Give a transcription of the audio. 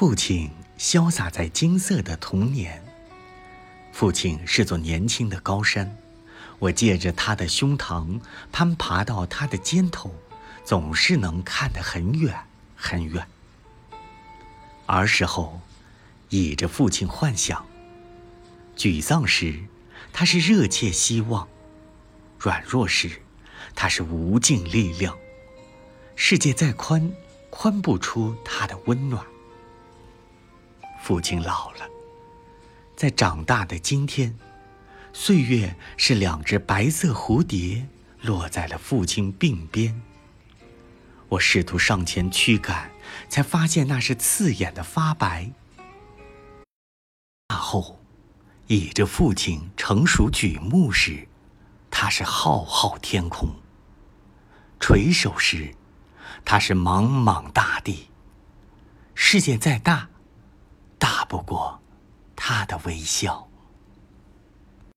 父亲潇洒在金色的童年。父亲是座年轻的高山，我借着他的胸膛攀爬到他的肩头，总是能看得很远很远。儿时候，倚着父亲幻想；沮丧时，他是热切希望；软弱时，他是无尽力量。世界再宽，宽不出他的温暖。父亲老了，在长大的今天，岁月是两只白色蝴蝶落在了父亲鬓边。我试图上前驱赶，才发现那是刺眼的发白。大后，倚着父亲成熟举目时，他是浩浩天空；垂首时，他是茫茫大地。世界再大。不过他的微笑。